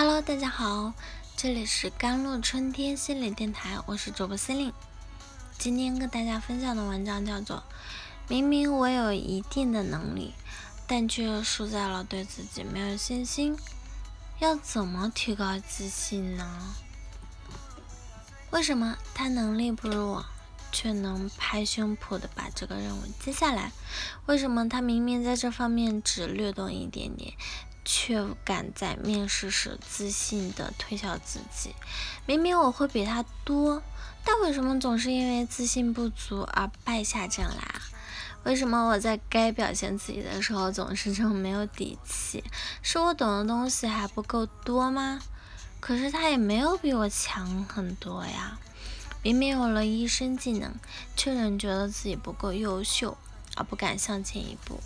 Hello，大家好，这里是甘露春天心理电台，我是主播司令。今天跟大家分享的文章叫做《明明我有一定的能力，但却输在了对自己没有信心》，要怎么提高自信呢？为什么他能力不如我，却能拍胸脯的把这个任务接下来？为什么他明明在这方面只略懂一点点？却敢在面试时自信地推销自己。明明我会比他多，但为什么总是因为自信不足而败下阵来啊？为什么我在该表现自己的时候总是这么没有底气？是我懂的东西还不够多吗？可是他也没有比我强很多呀。明明有了一身技能，却仍觉得自己不够优秀，而不敢向前一步。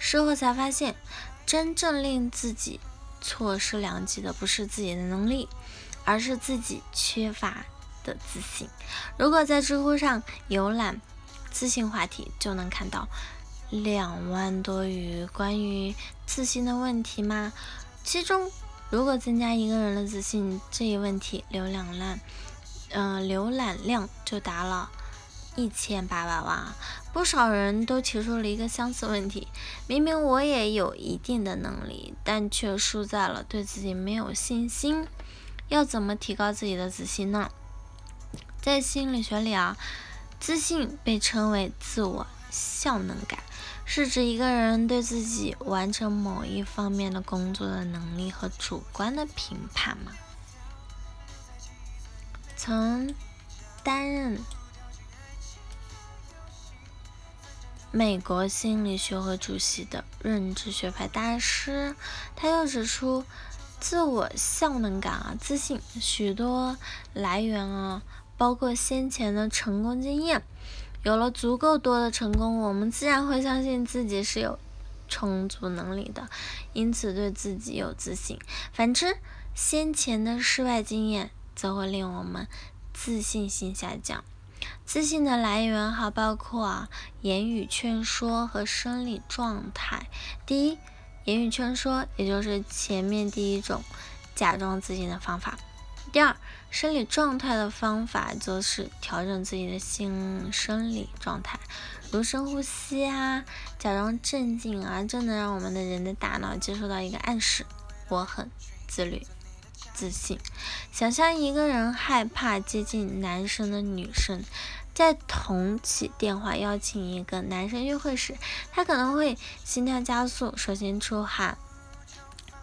事后才发现。真正令自己错失良机的，不是自己的能力，而是自己缺乏的自信。如果在知乎上游览自信话题，就能看到两万多余关于自信的问题吗？其中，如果增加一个人的自信这一问题，浏览量，嗯，浏览量就达了。一千八百万，不少人都提出了一个相似问题：明明我也有一定的能力，但却输在了对自己没有信心。要怎么提高自己的自信呢？在心理学里啊，自信被称为自我效能感，是指一个人对自己完成某一方面的工作的能力和主观的评判嘛。曾担任。美国心理学会主席的认知学派大师，他又指出，自我效能感啊，自信许多来源啊，包括先前的成功经验。有了足够多的成功，我们自然会相信自己是有充足能力的，因此对自己有自信。反之，先前的失败经验则会令我们自信心下降。自信的来源还包括啊，言语劝说和生理状态。第一，言语劝说，也就是前面第一种假装自信的方法。第二，生理状态的方法，则是调整自己的心生理状态，如深呼吸啊，假装镇静啊，这能让我们的人的大脑接收到一个暗示：我很自律。自信，想象一个人害怕接近男生的女生，在同起电话邀请一个男生约会时，他可能会心跳加速，手心出汗。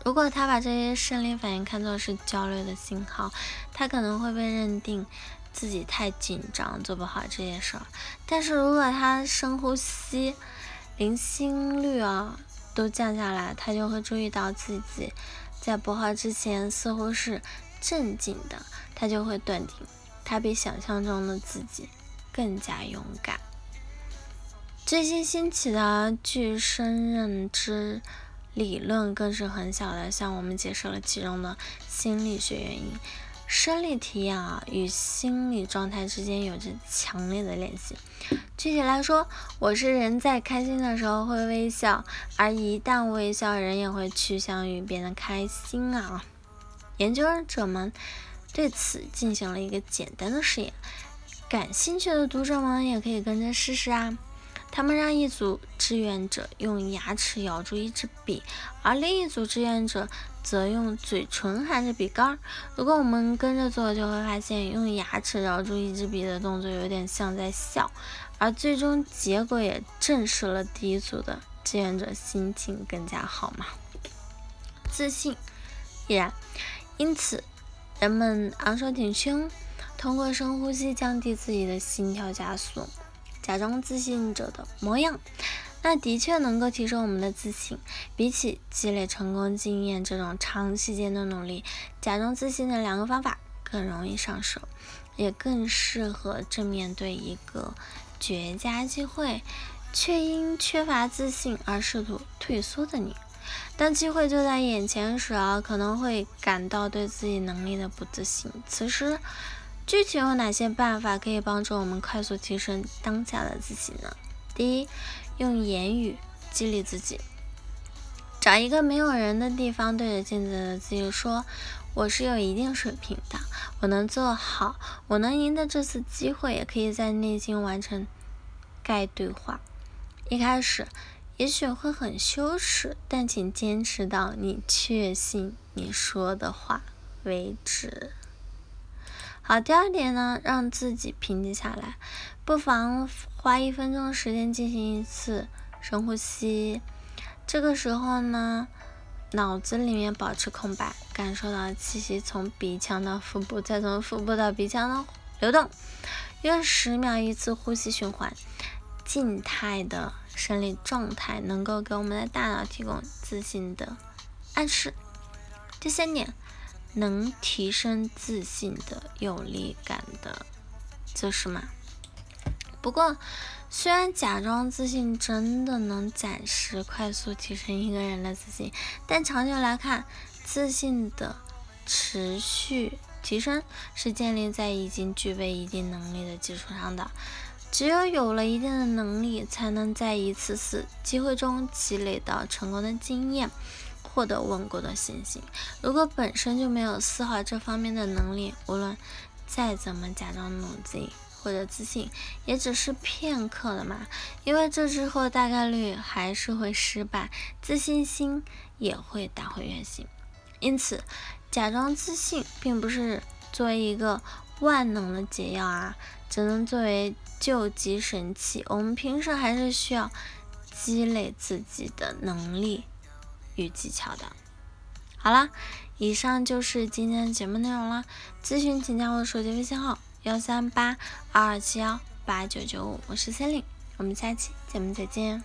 如果他把这些生理反应看作是焦虑的信号，他可能会被认定自己太紧张，做不好这些事儿。但是如果他深呼吸，连心率啊都降下来，他就会注意到自己。在拨号之前似乎是镇静的，他就会断定他比想象中的自己更加勇敢。最新兴起的具身认知理论更是很小的向我们解释了其中的心理学原因。生理体验啊与心理状态之间有着强烈的联系。具体来说，我是人在开心的时候会微笑，而一旦微笑，人也会趋向于变得开心啊。研究者们对此进行了一个简单的实验，感兴趣的读者们也可以跟着试试啊。他们让一组志愿者用牙齿咬住一支笔，而另一组志愿者则用嘴唇含着笔杆。如果我们跟着做，就会发现用牙齿咬住一支笔的动作有点像在笑，而最终结果也证实了第一组的志愿者心情更加好嘛。自信依然，因此人们昂首挺胸，通过深呼吸降低自己的心跳加速。假装自信者的模样，那的确能够提升我们的自信。比起积累成功经验这种长时间的努力，假装自信的两个方法更容易上手，也更适合正面对一个绝佳机会，却因缺乏自信而试图退缩的你。当机会就在眼前时啊，可能会感到对自己能力的不自信。此时，具体有哪些办法可以帮助我们快速提升当下的自己呢？第一，用言语激励自己。找一个没有人的地方，对着镜子的自己说：“我是有一定水平的，我能做好，我能赢得这次机会，也可以在内心完成该对话。一开始也许会很羞耻，但请坚持到你确信你说的话为止。好，第二点呢，让自己平静下来，不妨花一分钟的时间进行一次深呼吸。这个时候呢，脑子里面保持空白，感受到气息从鼻腔到腹部，再从腹部到鼻腔的流动，约十秒一次呼吸循环。静态的生理状态能够给我们的大脑提供自信的暗示。第三点。能提升自信的有力感的就是嘛？不过，虽然假装自信真的能暂时快速提升一个人的自信，但长久来看，自信的持续提升是建立在已经具备一定能力的基础上的。只有有了一定的能力，才能在一次次机会中积累到成功的经验。获得稳固的信心。如果本身就没有丝毫这方面的能力，无论再怎么假装努力或者自信，也只是片刻的嘛。因为这之后大概率还是会失败，自信心也会打回原形。因此，假装自信并不是作为一个万能的解药啊，只能作为救急神器。我们平时还是需要积累自己的能力。与技巧的，好了，以上就是今天的节目内容了。咨询请加我的手机微信号：幺三八二二七幺八九九五，我是 c e l i n e 我们下期节目再见。